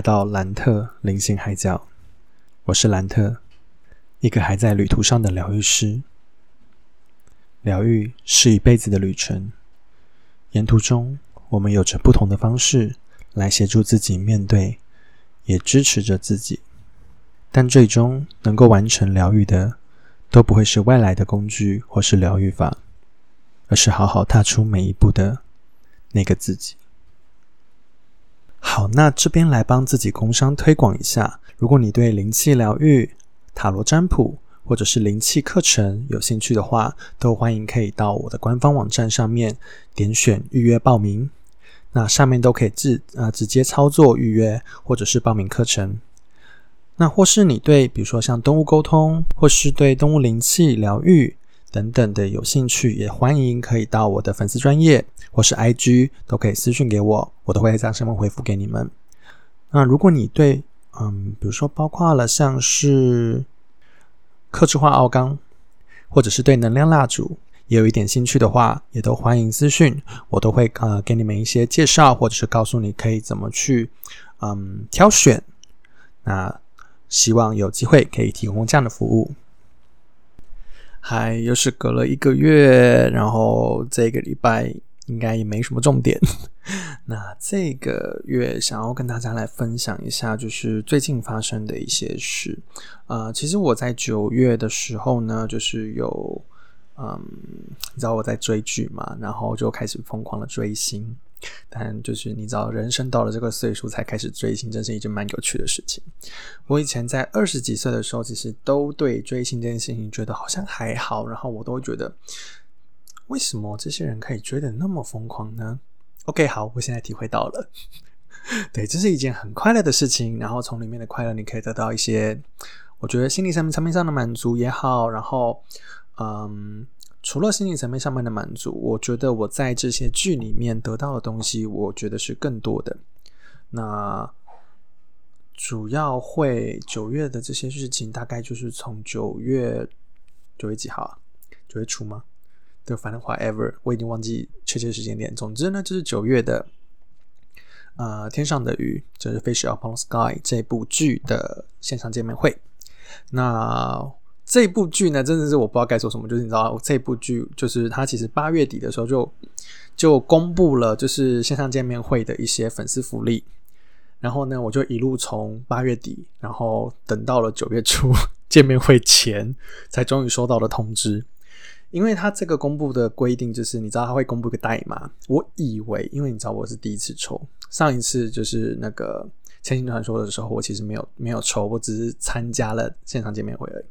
来到兰特灵性海角，我是兰特，一个还在旅途上的疗愈师。疗愈是一辈子的旅程，沿途中我们有着不同的方式来协助自己面对，也支持着自己。但最终能够完成疗愈的，都不会是外来的工具或是疗愈法，而是好好踏出每一步的那个自己。好，那这边来帮自己工商推广一下。如果你对灵气疗愈、塔罗占卜或者是灵气课程有兴趣的话，都欢迎可以到我的官方网站上面点选预约报名。那上面都可以自呃直接操作预约或者是报名课程。那或是你对比如说像动物沟通，或是对动物灵气疗愈。等等的有兴趣，也欢迎可以到我的粉丝专业或是 IG 都可以私讯给我，我都会在上面回复给你们。那如果你对嗯，比如说包括了像是克制化奥钢，或者是对能量蜡烛也有一点兴趣的话，也都欢迎私讯，我都会呃给你们一些介绍，或者是告诉你可以怎么去嗯挑选。那希望有机会可以提供这样的服务。还又是隔了一个月，然后这个礼拜应该也没什么重点。那这个月想要跟大家来分享一下，就是最近发生的一些事。呃，其实我在九月的时候呢，就是有，嗯，你知道我在追剧嘛，然后就开始疯狂的追星。但就是你知道，人生到了这个岁数才开始追星，真是一件蛮有趣的事情。我以前在二十几岁的时候，其实都对追星这件事情觉得好像还好，然后我都觉得，为什么这些人可以追的那么疯狂呢？OK，好，我现在体会到了，对，这是一件很快乐的事情。然后从里面的快乐，你可以得到一些，我觉得心理上面层面上的满足也好，然后，嗯。除了心理层面上面的满足，我觉得我在这些剧里面得到的东西，我觉得是更多的。那主要会九月的这些事情，大概就是从九月九月几号啊？九月初吗？对，反正 whatever，我已经忘记确切时间点。总之呢，就是九月的呃天上的鱼，就是《Fish Upon Sky》这部剧的线上见面会。那这部剧呢，真的是我不知道该说什么。就是你知道，这部剧就是它其实八月底的时候就就公布了，就是线上见面会的一些粉丝福利。然后呢，我就一路从八月底，然后等到了九月初见面会前，才终于收到了通知。因为他这个公布的规定就是，你知道他会公布一个代码。我以为，因为你知道我是第一次抽，上一次就是那个《千星传说》的时候，我其实没有没有抽，我只是参加了线上见面会而已。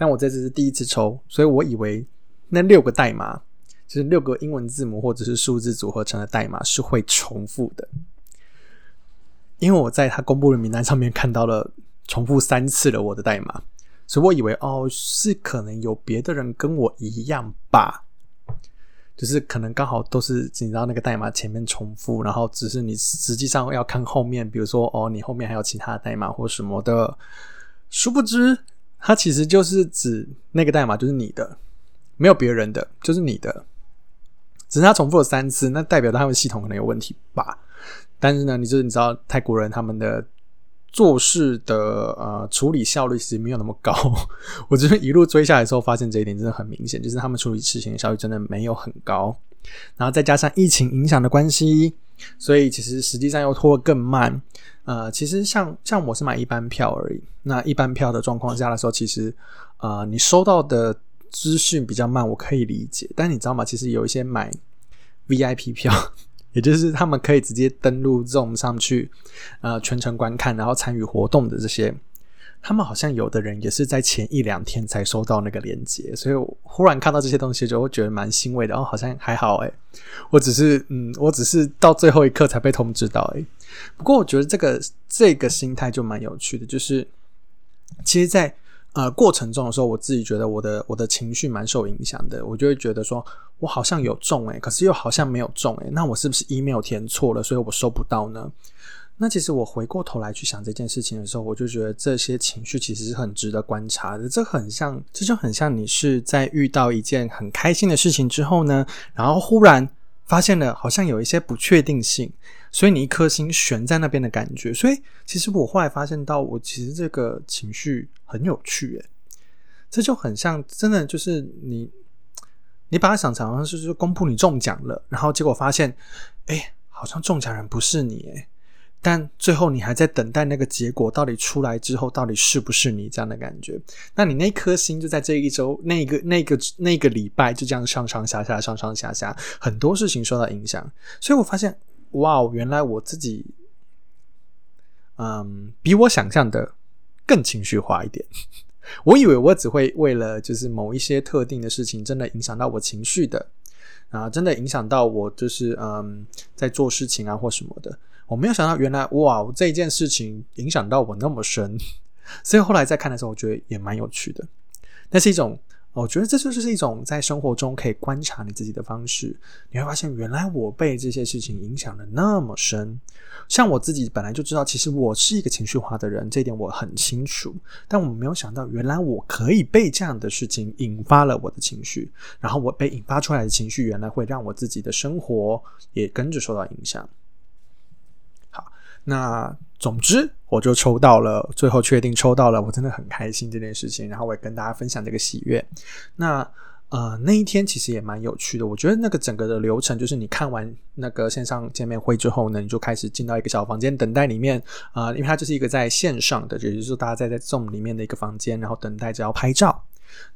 但我这次是第一次抽，所以我以为那六个代码就是六个英文字母或者是数字组合成的代码是会重复的，因为我在他公布的名单上面看到了重复三次了我的代码，所以我以为哦是可能有别的人跟我一样吧，就是可能刚好都是你知道那个代码前面重复，然后只是你实际上要看后面，比如说哦你后面还有其他代码或什么的，殊不知。它其实就是指那个代码就是你的，没有别人的，就是你的。只是它重复了三次，那代表他们系统可能有问题吧。但是呢，你就是你知道泰国人他们的做事的呃处理效率其实没有那么高。我这边一路追下来之后，发现这一点真的很明显，就是他们处理事情的效率真的没有很高。然后再加上疫情影响的关系，所以其实实际上又拖得更慢。呃，其实像像我是买一般票而已。那一般票的状况下的时候，其实呃，你收到的资讯比较慢，我可以理解。但你知道吗？其实有一些买 VIP 票，也就是他们可以直接登录 Zoom 上去，呃，全程观看，然后参与活动的这些，他们好像有的人也是在前一两天才收到那个链接，所以我忽然看到这些东西，就会觉得蛮欣慰的。哦，好像还好诶，我只是嗯，我只是到最后一刻才被通知到诶。不过我觉得这个这个心态就蛮有趣的，就是其实，在呃过程中的时候，我自己觉得我的我的情绪蛮受影响的，我就会觉得说我好像有中诶，可是又好像没有中诶，那我是不是 email 填错了，所以我收不到呢？那其实我回过头来去想这件事情的时候，我就觉得这些情绪其实是很值得观察的。这很像，这就很像你是在遇到一件很开心的事情之后呢，然后忽然发现了好像有一些不确定性。所以你一颗心悬在那边的感觉。所以其实我后来发现到，我其实这个情绪很有趣，诶，这就很像真的就是你，你把它想成好像是公布你中奖了，然后结果发现，哎，好像中奖人不是你，诶。但最后你还在等待那个结果到底出来之后，到底是不是你这样的感觉？那你那颗心就在这一周、那个、那个、那个礼拜就这样上上下下、上上下下，很多事情受到影响。所以我发现，哇，原来我自己，嗯，比我想象的更情绪化一点。我以为我只会为了就是某一些特定的事情，真的影响到我情绪的啊，真的影响到我就是嗯，在做事情啊或什么的。我没有想到，原来哇，这件事情影响到我那么深，所以后来再看的时候，我觉得也蛮有趣的。那是一种，我觉得这就是一种在生活中可以观察你自己的方式。你会发现，原来我被这些事情影响的那么深。像我自己本来就知道，其实我是一个情绪化的人，这一点我很清楚。但我没有想到，原来我可以被这样的事情引发了我的情绪，然后我被引发出来的情绪，原来会让我自己的生活也跟着受到影响。那总之，我就抽到了，最后确定抽到了，我真的很开心这件事情。然后我也跟大家分享这个喜悦。那呃，那一天其实也蛮有趣的。我觉得那个整个的流程，就是你看完那个线上见面会之后呢，你就开始进到一个小房间等待里面啊，因为它就是一个在线上的，也就是说大家在在 Zoom 里面的一个房间，然后等待着要拍照。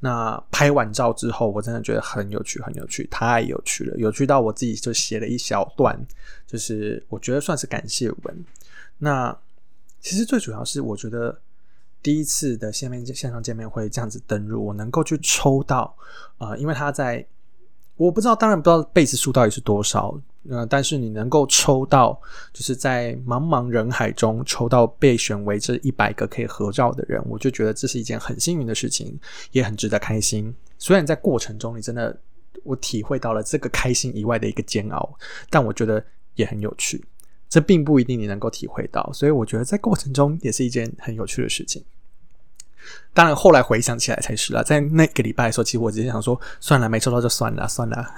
那拍完照之后，我真的觉得很有趣，很有趣，太有趣了，有趣到我自己就写了一小段，就是我觉得算是感谢文。那其实最主要是，我觉得第一次的线面线上见面会这样子登入，我能够去抽到，呃，因为他在我不知道，当然不知道被子数到底是多少，呃，但是你能够抽到，就是在茫茫人海中抽到被选为这一百个可以合照的人，我就觉得这是一件很幸运的事情，也很值得开心。虽然在过程中，你真的我体会到了这个开心以外的一个煎熬，但我觉得也很有趣。这并不一定你能够体会到，所以我觉得在过程中也是一件很有趣的事情。当然，后来回想起来才是了。在那个礼拜的时候，其实我只是想说，算了，没抽到就算了，算了。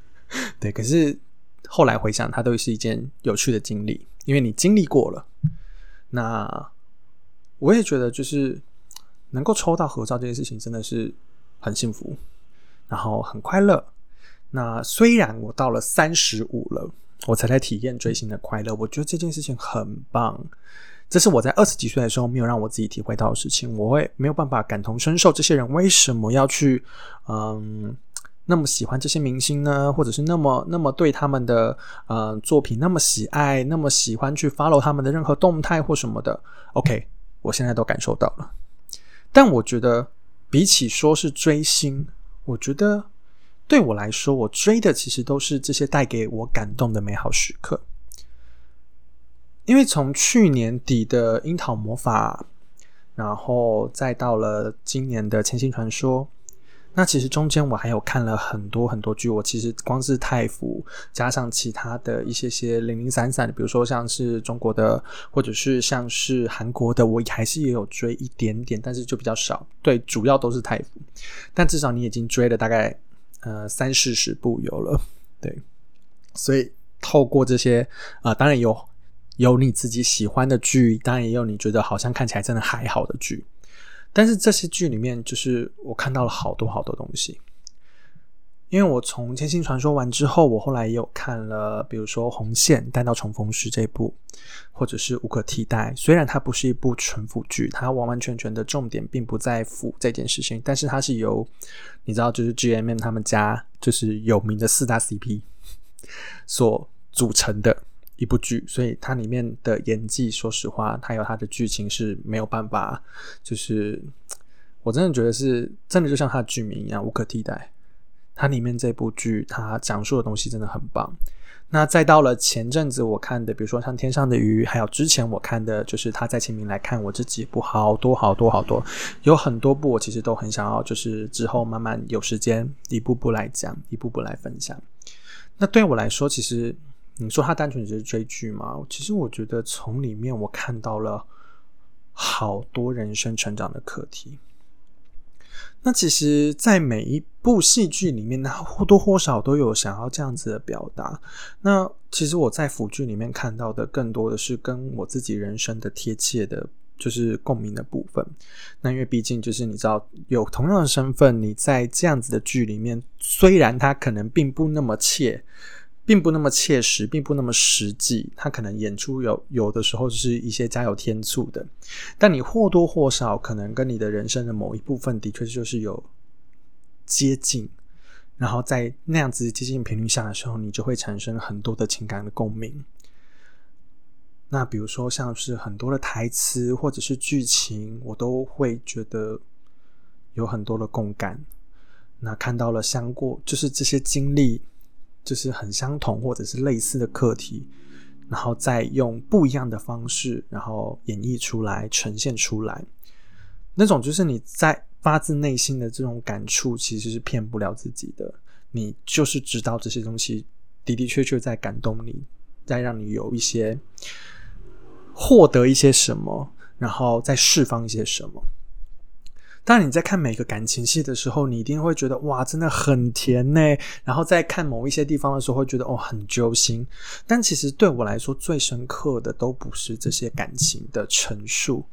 对，可是后来回想，它都是一件有趣的经历，因为你经历过了。那我也觉得，就是能够抽到合照这件事情，真的是很幸福，然后很快乐。那虽然我到了三十五了。我才在体验追星的快乐，我觉得这件事情很棒。这是我在二十几岁的时候没有让我自己体会到的事情，我会没有办法感同身受这些人为什么要去嗯那么喜欢这些明星呢？或者是那么那么对他们的呃作品那么喜爱，那么喜欢去 follow 他们的任何动态或什么的？OK，我现在都感受到了。但我觉得比起说是追星，我觉得。对我来说，我追的其实都是这些带给我感动的美好时刻。因为从去年底的《樱桃魔法》，然后再到了今年的《千星传说》，那其实中间我还有看了很多很多剧。我其实光是太服，加上其他的一些些零零散散的，比如说像是中国的，或者是像是韩国的，我还是也有追一点点，但是就比较少。对，主要都是太服。但至少你已经追了大概。呃，三四十部有了，对，所以透过这些啊，当然有有你自己喜欢的剧，当然也有你觉得好像看起来真的还好的剧，但是这些剧里面，就是我看到了好多好多东西。因为我从《千星传说》完之后，我后来也有看了，比如说《红线》《待到重逢时》这部，或者是《无可替代》。虽然它不是一部纯腐剧，它完完全全的重点并不在腐这件事情，但是它是由你知道，就是 G M M 他们家就是有名的四大 C P 所组成的一部剧，所以它里面的演技，说实话，它有它的剧情是没有办法，就是我真的觉得是真的，就像它的剧名一样，无可替代。它里面这部剧，它讲述的东西真的很棒。那再到了前阵子我看的，比如说像《天上的鱼》，还有之前我看的，就是他在清明来看我这几部，好多好多好多，有很多部我其实都很想要，就是之后慢慢有时间一步步来讲，一步步来分享。那对我来说，其实你说它单纯只是追剧吗？其实我觉得从里面我看到了好多人生成长的课题。那其实，在每一部戏剧里面，它或多或少都有想要这样子的表达。那其实我在腐剧里面看到的，更多的是跟我自己人生的贴切的，就是共鸣的部分。那因为毕竟就是你知道，有同样的身份，你在这样子的剧里面，虽然它可能并不那么切。并不那么切实，并不那么实际。他可能演出有有的时候是一些加有添醋的，但你或多或少可能跟你的人生的某一部分的确就是有接近，然后在那样子接近频率下的时候，你就会产生很多的情感的共鸣。那比如说像是很多的台词或者是剧情，我都会觉得有很多的共感。那看到了相过，就是这些经历。就是很相同或者是类似的课题，然后再用不一样的方式，然后演绎出来、呈现出来，那种就是你在发自内心的这种感触，其实是骗不了自己的。你就是知道这些东西的的确确在感动你，在让你有一些获得一些什么，然后再释放一些什么。当你在看每个感情戏的时候，你一定会觉得哇，真的很甜呢。然后在看某一些地方的时候，会觉得哦，很揪心。但其实对我来说，最深刻的都不是这些感情的陈述，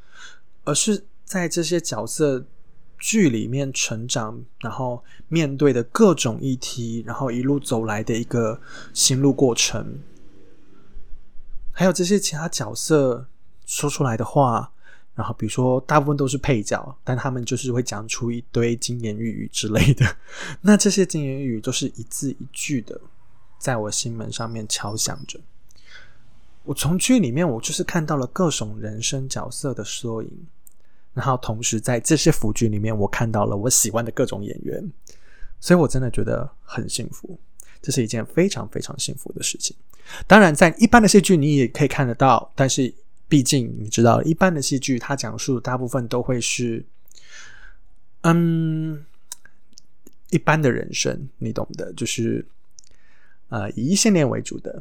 而是在这些角色剧里面成长，然后面对的各种议题，然后一路走来的一个心路过程，还有这些其他角色说出来的话。然后，比如说，大部分都是配角，但他们就是会讲出一堆金言玉语之类的。那这些金言玉语都是一字一句的，在我心门上面敲响着。我从剧里面，我就是看到了各种人生角色的缩影，然后同时在这些腐剧里面，我看到了我喜欢的各种演员，所以我真的觉得很幸福。这是一件非常非常幸福的事情。当然，在一般的戏剧你也可以看得到，但是。毕竟你知道，一般的戏剧它讲述大部分都会是，嗯，一般的人生，你懂的，就是呃以异性恋为主的。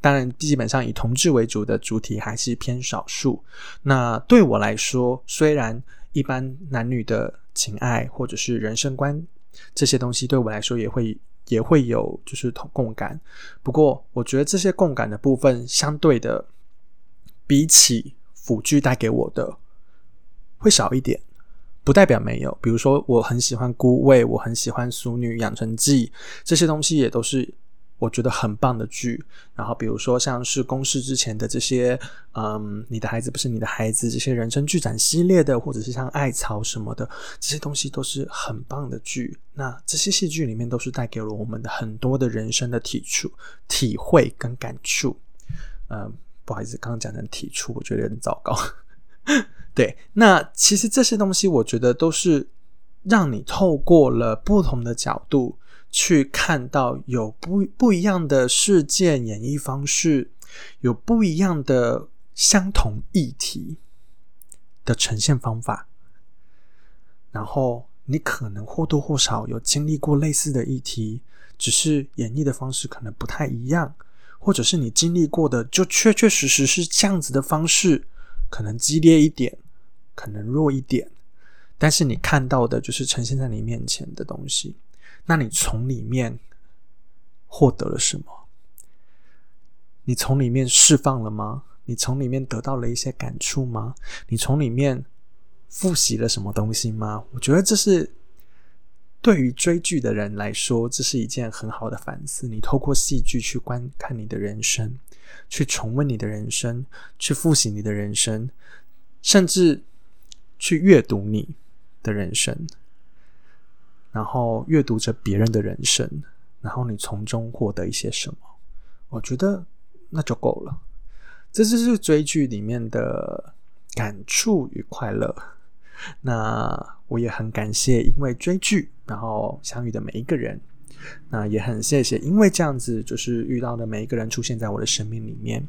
当然，基本上以同志为主的主体还是偏少数。那对我来说，虽然一般男女的情爱或者是人生观这些东西对我来说也会也会有就是同共感，不过我觉得这些共感的部分相对的。比起腐剧带给我的会少一点，不代表没有。比如说，我很喜欢《孤味》，我很喜欢《俗女养成记》，这些东西也都是我觉得很棒的剧。然后，比如说像是公视之前的这些，嗯，你的孩子不是你的孩子，这些人生剧展系列的，或者是像《艾草》什么的，这些东西都是很棒的剧。那这些戏剧里面都是带给了我们的很多的人生的体触、体会跟感触，嗯。不好意思，刚刚讲成体触，我觉得有点糟糕。对，那其实这些东西，我觉得都是让你透过了不同的角度去看到有不不一样的事件演绎方式，有不一样的相同议题的呈现方法。然后你可能或多或少有经历过类似的议题，只是演绎的方式可能不太一样。或者是你经历过的，就确确实实是这样子的方式，可能激烈一点，可能弱一点，但是你看到的就是呈现在你面前的东西。那你从里面获得了什么？你从里面释放了吗？你从里面得到了一些感触吗？你从里面复习了什么东西吗？我觉得这是。对于追剧的人来说，这是一件很好的反思。你透过戏剧去观看你的人生，去重温你的人生，去复习你的人生，甚至去阅读你的人生，然后阅读着别人的人生，然后你从中获得一些什么？我觉得那就够了。这就是追剧里面的感触与快乐。那我也很感谢，因为追剧然后相遇的每一个人。那也很谢谢，因为这样子就是遇到的每一个人出现在我的生命里面。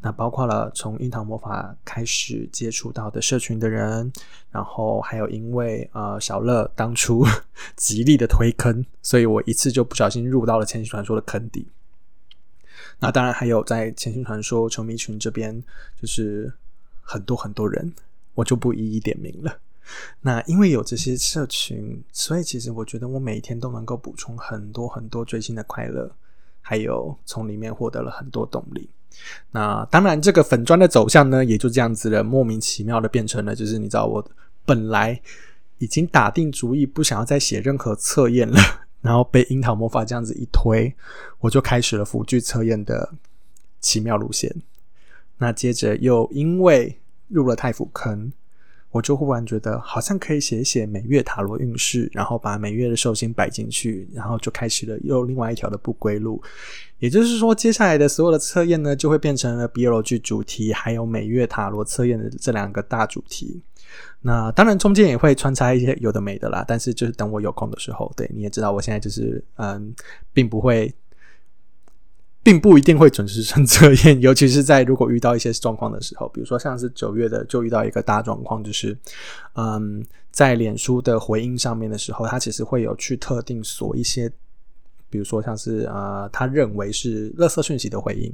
那包括了从樱桃魔法开始接触到的社群的人，然后还有因为呃小乐当初 极力的推坑，所以我一次就不小心入到了千星传说的坑底。那当然还有在千星传说球迷群这边，就是很多很多人。我就不一一点名了。那因为有这些社群，所以其实我觉得我每一天都能够补充很多很多追星的快乐，还有从里面获得了很多动力。那当然，这个粉砖的走向呢，也就这样子了，莫名其妙的变成了，就是你知道，我本来已经打定主意不想要再写任何测验了，然后被樱桃魔法这样子一推，我就开始了辅具测验的奇妙路线。那接着又因为入了太府坑。我就忽然觉得好像可以写一写每月塔罗运势，然后把每月的寿星摆进去，然后就开始了又另外一条的不归路。也就是说，接下来的所有的测验呢，就会变成了 BL 剧主题，还有每月塔罗测验的这两个大主题。那当然中间也会穿插一些有的没的啦，但是就是等我有空的时候，对你也知道，我现在就是嗯，并不会。并不一定会准时成测验，尤其是在如果遇到一些状况的时候，比如说像是九月的就遇到一个大状况，就是嗯，在脸书的回应上面的时候，他其实会有去特定锁一些。比如说像是啊，他认为是垃圾讯息的回应，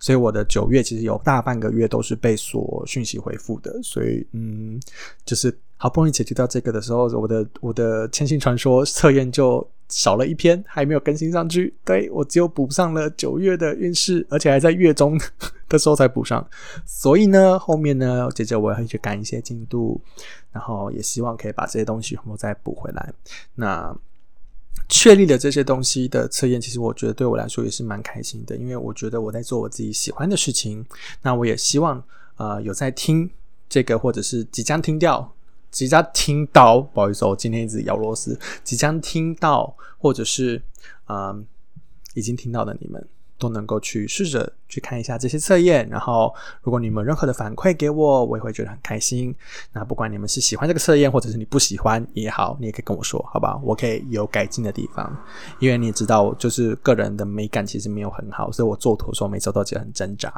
所以我的九月其实有大半个月都是被锁讯息回复的，所以嗯，就是好不容易解决掉这个的时候，我的我的千星传说测验就少了一篇，还没有更新上去，对我只有补上了九月的运势，而且还在月中 的时候才补上，所以呢，后面呢，接着我也会去赶一些进度，然后也希望可以把这些东西全部再补回来，那。确立了这些东西的测验，其实我觉得对我来说也是蛮开心的，因为我觉得我在做我自己喜欢的事情。那我也希望，呃，有在听这个，或者是即将听掉、即将听到，不好意思，我今天一直咬螺丝，即将听到，或者是啊，已经听到的你们。都能够去试着去看一下这些测验，然后如果你们任何的反馈给我，我也会觉得很开心。那不管你们是喜欢这个测验，或者是你不喜欢也好，你也可以跟我说，好吧？我可以有改进的地方，因为你也知道，就是个人的美感其实没有很好，所以我做图的时候每次都觉得很挣扎。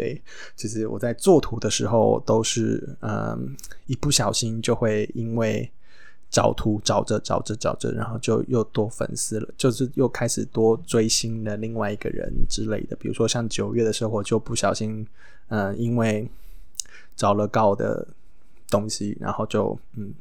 对，其实我在做图的时候都是，嗯，一不小心就会因为。找图找着找着找着，然后就又多粉丝了，就是又开始多追星的另外一个人之类的。比如说像九月的时候，我就不小心，嗯，因为找了高的东西，然后就嗯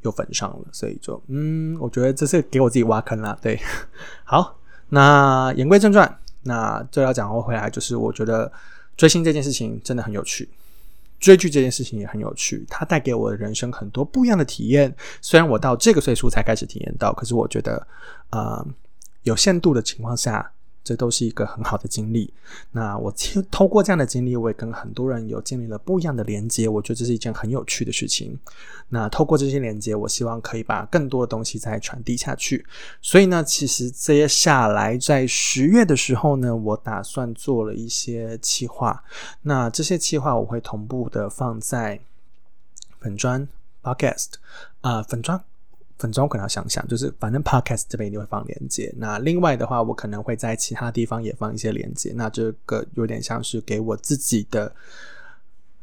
又粉上了，所以就嗯，我觉得这是给我自己挖坑了。对，好，那言归正传，那这要讲回来，就是我觉得追星这件事情真的很有趣。追剧这件事情也很有趣，它带给我的人生很多不一样的体验。虽然我到这个岁数才开始体验到，可是我觉得，呃，有限度的情况下。这都是一个很好的经历。那我透过这样的经历，我也跟很多人有建立了不一样的连接。我觉得这是一件很有趣的事情。那透过这些连接，我希望可以把更多的东西再传递下去。所以呢，其实接下来在十月的时候呢，我打算做了一些企划。那这些企划我会同步的放在粉砖 Podcast 啊，粉砖。粉妆可能要想想，就是反正 podcast 这边一定会放链接。那另外的话，我可能会在其他地方也放一些链接。那这个有点像是给我自己的，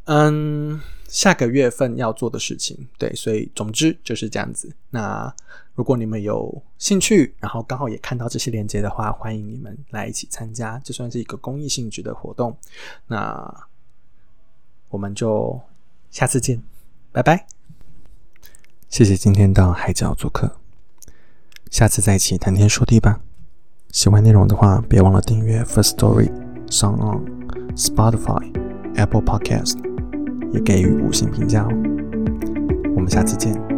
嗯，下个月份要做的事情。对，所以总之就是这样子。那如果你们有兴趣，然后刚好也看到这些链接的话，欢迎你们来一起参加，这算是一个公益性质的活动。那我们就下次见，拜拜。谢谢今天到海角做客，下次再一起谈天说地吧。喜欢内容的话，别忘了订阅 First Story 上 on Spotify、Apple Podcast，也给予五星评价哦。我们下次见。